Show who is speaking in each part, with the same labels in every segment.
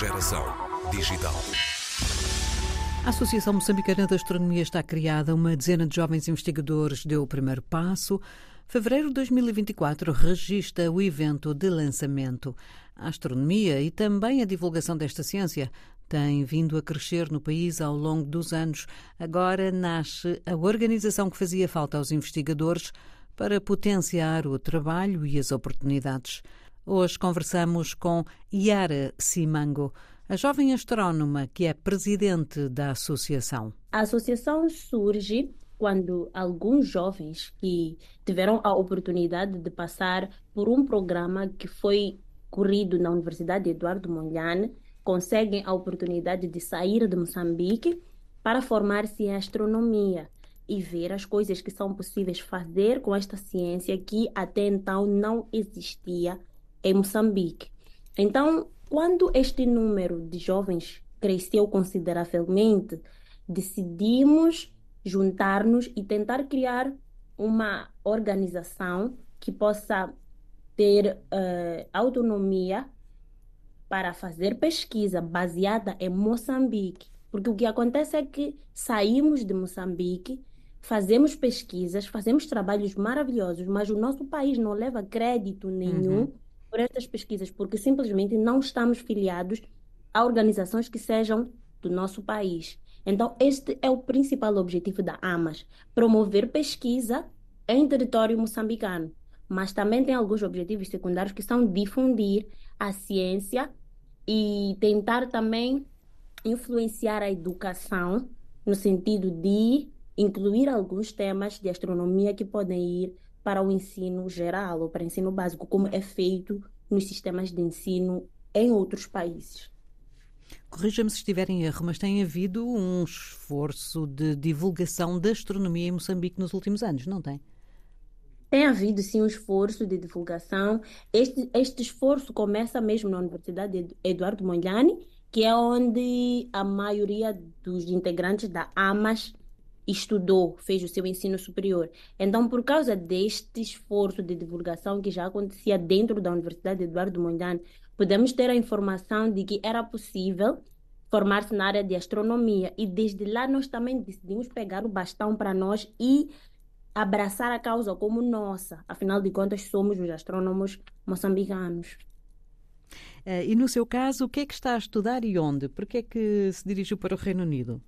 Speaker 1: Geração Digital.
Speaker 2: A Associação Moçambicana de Astronomia está criada. Uma dezena de jovens investigadores deu o primeiro passo. Fevereiro de 2024 registra o evento de lançamento. A astronomia e também a divulgação desta ciência têm vindo a crescer no país ao longo dos anos. Agora nasce a organização que fazia falta aos investigadores para potenciar o trabalho e as oportunidades. Hoje conversamos com Yara Simango, a jovem astrónoma que é presidente da associação.
Speaker 3: A associação surge quando alguns jovens que tiveram a oportunidade de passar por um programa que foi corrido na Universidade Eduardo Mondlane conseguem a oportunidade de sair de Moçambique para formar-se em astronomia e ver as coisas que são possíveis fazer com esta ciência que até então não existia em Moçambique. Então, quando este número de jovens cresceu consideravelmente, decidimos juntar-nos e tentar criar uma organização que possa ter uh, autonomia para fazer pesquisa baseada em Moçambique. Porque o que acontece é que saímos de Moçambique, fazemos pesquisas, fazemos trabalhos maravilhosos, mas o nosso país não leva crédito nenhum uhum. Por essas pesquisas, porque simplesmente não estamos filiados a organizações que sejam do nosso país. Então, este é o principal objetivo da AMAS: promover pesquisa em território moçambicano. Mas também tem alguns objetivos secundários que são difundir a ciência e tentar também influenciar a educação no sentido de incluir alguns temas de astronomia que podem ir para o ensino geral ou para o ensino básico, como é feito nos sistemas de ensino em outros países.
Speaker 2: Corrija-me se estiver em erro, mas tem havido um esforço de divulgação da astronomia em Moçambique nos últimos anos, não tem?
Speaker 3: Tem havido sim um esforço de divulgação. Este, este esforço começa mesmo na Universidade Eduardo Mondlane, que é onde a maioria dos integrantes da AMAS estudou, fez o seu ensino superior. Então, por causa deste esforço de divulgação que já acontecia dentro da Universidade Eduardo Mondlane, podemos ter a informação de que era possível formar-se na área de astronomia. E desde lá nós também decidimos pegar o bastão para nós e abraçar a causa como nossa. Afinal de contas, somos os astrônomos moçambicanos.
Speaker 2: Uh, e no seu caso, o que é que está a estudar e onde? Por que é que se dirigiu para o Reino Unido?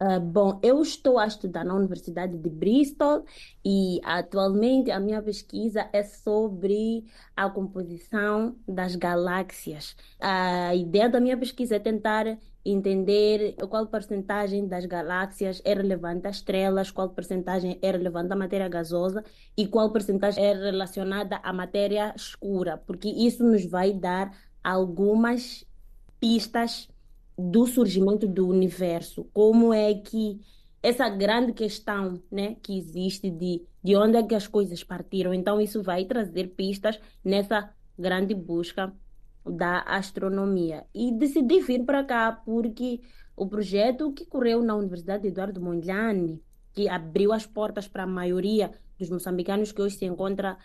Speaker 3: Uh, bom, eu estou a estudar na Universidade de Bristol e atualmente a minha pesquisa é sobre a composição das galáxias. A ideia da minha pesquisa é tentar entender qual porcentagem das galáxias é relevante às estrelas, qual porcentagem é relevante à matéria gasosa e qual porcentagem é relacionada à matéria escura, porque isso nos vai dar algumas pistas do surgimento do universo, como é que essa grande questão né, que existe de, de onde é que as coisas partiram. Então, isso vai trazer pistas nessa grande busca da astronomia. E decidi vir para cá porque o projeto que correu na Universidade Eduardo Mondlane, que abriu as portas para a maioria dos moçambicanos que hoje se encontra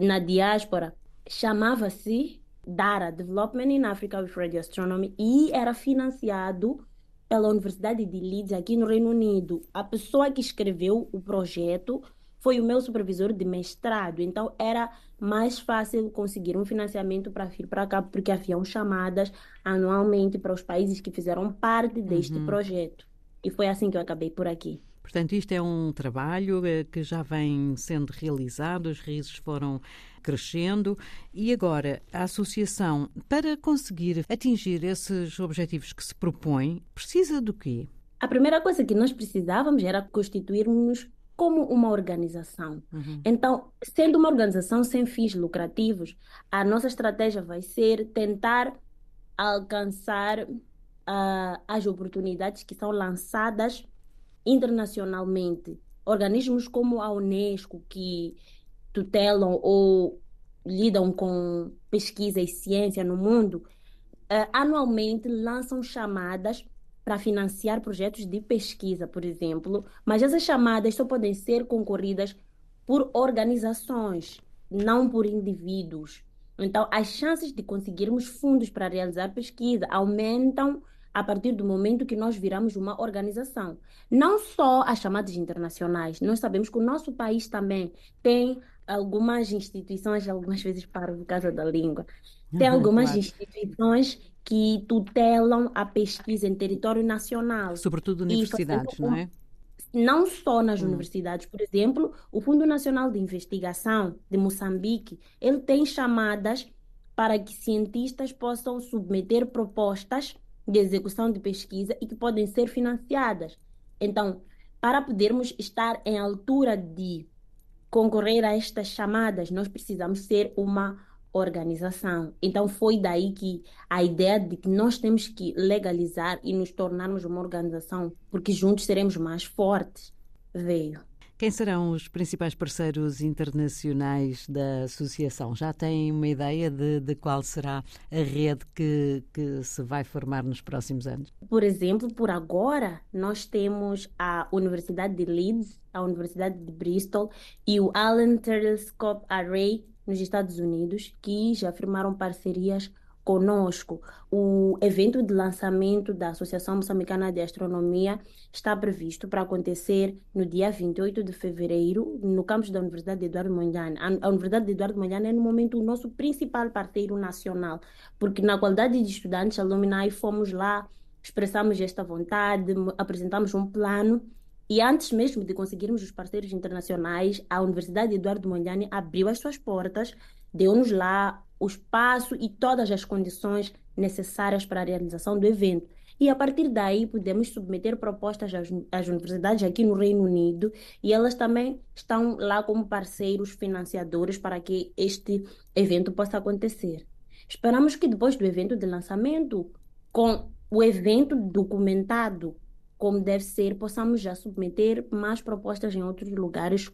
Speaker 3: na diáspora, chamava-se DARA, Development in Africa with Radio Astronomy, e era financiado pela Universidade de Leeds, aqui no Reino Unido. A pessoa que escreveu o projeto foi o meu supervisor de mestrado, então era mais fácil conseguir um financiamento para vir para cá, porque haviam chamadas anualmente para os países que fizeram parte deste uhum. projeto. E foi assim que eu acabei por aqui.
Speaker 2: Portanto, isto é um trabalho eh, que já vem sendo realizado, as raízes foram crescendo e agora a associação, para conseguir atingir esses objetivos que se propõe, precisa do quê?
Speaker 3: A primeira coisa que nós precisávamos era constituirmos como uma organização. Uhum. Então, sendo uma organização sem fins lucrativos, a nossa estratégia vai ser tentar alcançar uh, as oportunidades que são lançadas internacionalmente. Organismos como a Unesco, que tutelam ou lidam com pesquisa e ciência no mundo, uh, anualmente lançam chamadas para financiar projetos de pesquisa, por exemplo, mas essas chamadas só podem ser concorridas por organizações, não por indivíduos. Então, as chances de conseguirmos fundos para realizar pesquisa aumentam a partir do momento que nós viramos uma organização. Não só as chamadas internacionais, nós sabemos que o nosso país também tem algumas instituições, algumas vezes para o caso da língua, tem algumas claro. instituições que tutelam a pesquisa em território nacional.
Speaker 2: Sobretudo universidades, não é?
Speaker 3: Não só nas hum. universidades, por exemplo, o Fundo Nacional de Investigação de Moçambique, ele tem chamadas para que cientistas possam submeter propostas de execução de pesquisa e que podem ser financiadas. Então, para podermos estar em altura de concorrer a estas chamadas, nós precisamos ser uma organização. Então foi daí que a ideia de que nós temos que legalizar e nos tornarmos uma organização, porque juntos seremos mais fortes, veio.
Speaker 2: Quem serão os principais parceiros internacionais da associação? Já têm uma ideia de, de qual será a rede que, que se vai formar nos próximos anos?
Speaker 3: Por exemplo, por agora, nós temos a Universidade de Leeds, a Universidade de Bristol e o Allen Telescope Array nos Estados Unidos que já firmaram parcerias conosco. O evento de lançamento da Associação Moçambicana de Astronomia está previsto para acontecer no dia 28 de fevereiro, no campus da Universidade de Eduardo Mondlane. A Universidade de Eduardo Mondlane é, no momento, o nosso principal parceiro nacional, porque, na qualidade de estudantes, alumni, fomos lá, expressamos esta vontade, apresentamos um plano e antes mesmo de conseguirmos os parceiros internacionais, a Universidade Eduardo Mondlane abriu as suas portas, deu-nos lá o espaço e todas as condições necessárias para a realização do evento. E a partir daí podemos submeter propostas às, às, universidades aqui no Reino Unido e elas também estão lá como parceiros financiadores para que este evento possa acontecer. Esperamos que depois do evento de lançamento, com o evento documentado como deve ser, possamos já submeter mais propostas em outros lugares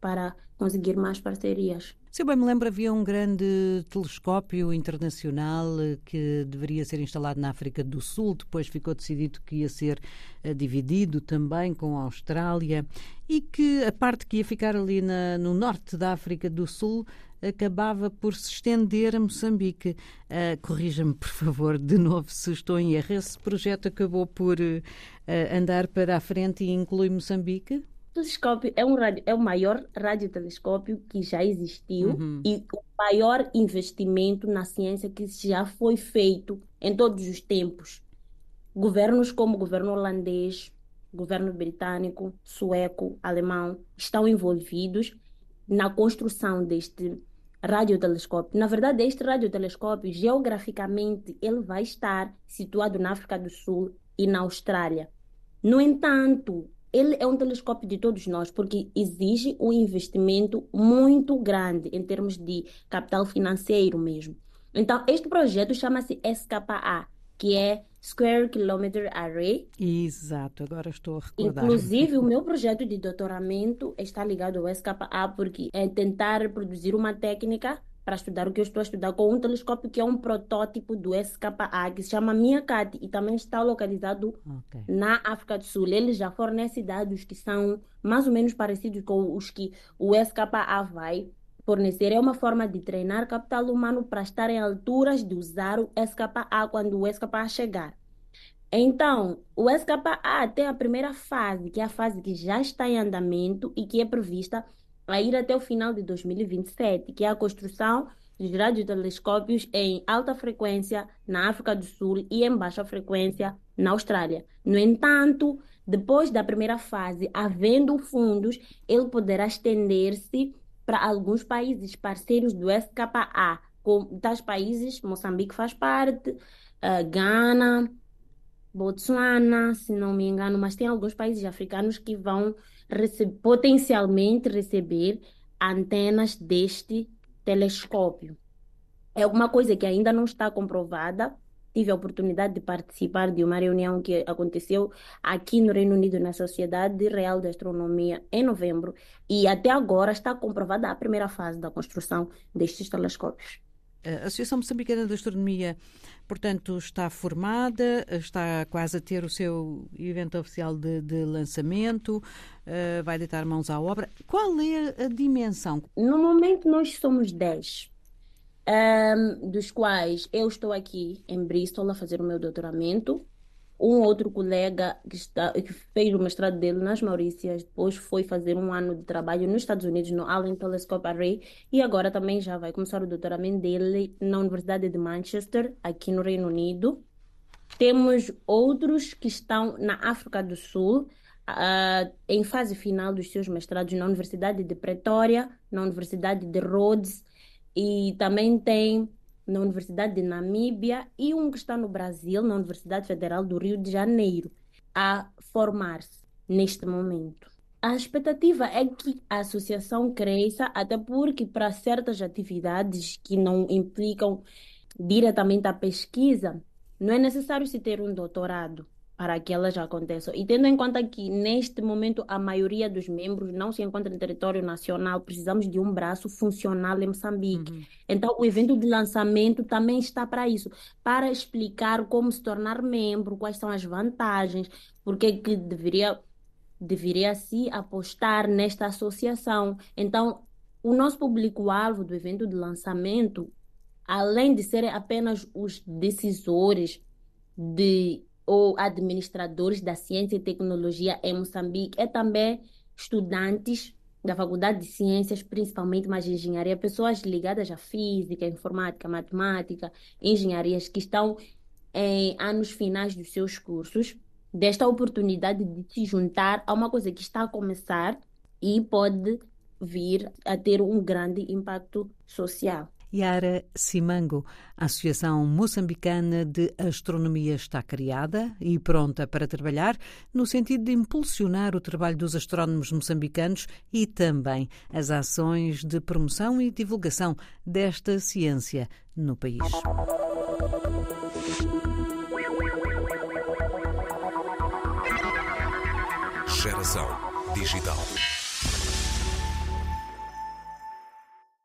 Speaker 3: para conseguir mais parcerias.
Speaker 2: Se eu bem me lembro, havia um grande telescópio internacional eh, que deveria ser instalado na África do Sul, depois ficou decidido que ia ser uh, dividido também com a Austrália e que a parte que ia ficar ali na, no norte da África do Sul acabava por se estender a Moçambique. Uh, Corrija-me, por favor, de novo se estou em erro. Esse projeto acabou por uh, andar para a frente e inclui Moçambique?
Speaker 3: Telescópio é, um radio, é o maior radiotelescópio que já existiu uhum. e o maior investimento na ciência que já foi feito em todos os tempos. Governos como o governo holandês, governo britânico, sueco, alemão estão envolvidos na construção deste radiotelescópio. Na verdade, este radiotelescópio, geograficamente, ele vai estar situado na África do Sul e na Austrália. No entanto, ele é um telescópio de todos nós, porque exige um investimento muito grande em termos de capital financeiro mesmo. Então, este projeto chama-se SKA, que é Square Kilometer Array.
Speaker 2: Exato, agora estou a recordar.
Speaker 3: Inclusive, o meu projeto de doutoramento está ligado ao SKA, porque é tentar produzir uma técnica para estudar o que eu estou a estudar com um telescópio que é um protótipo do SKA, que se chama MIACAT e também está localizado okay. na África do Sul. Ele já fornece dados que são mais ou menos parecidos com os que o SKA vai Fornecer é uma forma de treinar capital humano para estar em alturas de usar o SKA quando o SKA chegar. Então, o SKA tem a primeira fase, que é a fase que já está em andamento e que é prevista a ir até o final de 2027, que é a construção dos radiotelescópios em alta frequência na África do Sul e em baixa frequência na Austrália. No entanto, depois da primeira fase, havendo fundos, ele poderá estender-se para alguns países parceiros do SKA, como tais países, Moçambique faz parte, uh, Ghana, Botsuana, se não me engano, mas tem alguns países africanos que vão rece potencialmente receber antenas deste telescópio. É alguma coisa que ainda não está comprovada, tive a oportunidade de participar de uma reunião que aconteceu aqui no Reino Unido, na Sociedade Real de Astronomia, em novembro, e até agora está comprovada a primeira fase da construção destes telescópios.
Speaker 2: A Associação Moçambicana de Astronomia, portanto, está formada, está quase a ter o seu evento oficial de, de lançamento, uh, vai deitar mãos à obra. Qual é a dimensão?
Speaker 3: No momento, nós somos 10 um, dos quais eu estou aqui em Bristol a fazer o meu doutoramento. Um outro colega que, está, que fez o mestrado dele nas Maurícias, depois foi fazer um ano de trabalho nos Estados Unidos, no Allen Telescope Array, e agora também já vai começar o doutoramento dele na Universidade de Manchester, aqui no Reino Unido. Temos outros que estão na África do Sul, uh, em fase final dos seus mestrados na Universidade de Pretória, na Universidade de Rhodes, e também tem na Universidade de Namíbia e um que está no Brasil, na Universidade Federal do Rio de Janeiro, a formar-se neste momento. A expectativa é que a associação cresça, até porque para certas atividades que não implicam diretamente a pesquisa, não é necessário se ter um doutorado para que elas aconteçam. E tendo em conta que, neste momento, a maioria dos membros não se encontra em território nacional, precisamos de um braço funcional em Moçambique. Uhum. Então, o evento de lançamento também está para isso para explicar como se tornar membro, quais são as vantagens, porque que deveria, deveria se apostar nesta associação. Então, o nosso público-alvo do evento de lançamento, além de serem apenas os decisores de ou administradores da ciência e tecnologia em Moçambique, é também estudantes da Faculdade de Ciências, principalmente mais engenharia, pessoas ligadas à física, informática, matemática, engenharias que estão em anos finais dos seus cursos, desta oportunidade de se juntar a uma coisa que está a começar e pode vir a ter um grande impacto social.
Speaker 2: Yara Simango, a Associação Moçambicana de Astronomia está criada e pronta para trabalhar no sentido de impulsionar o trabalho dos astrónomos moçambicanos e também as ações de promoção e divulgação desta ciência no país. Geração Digital.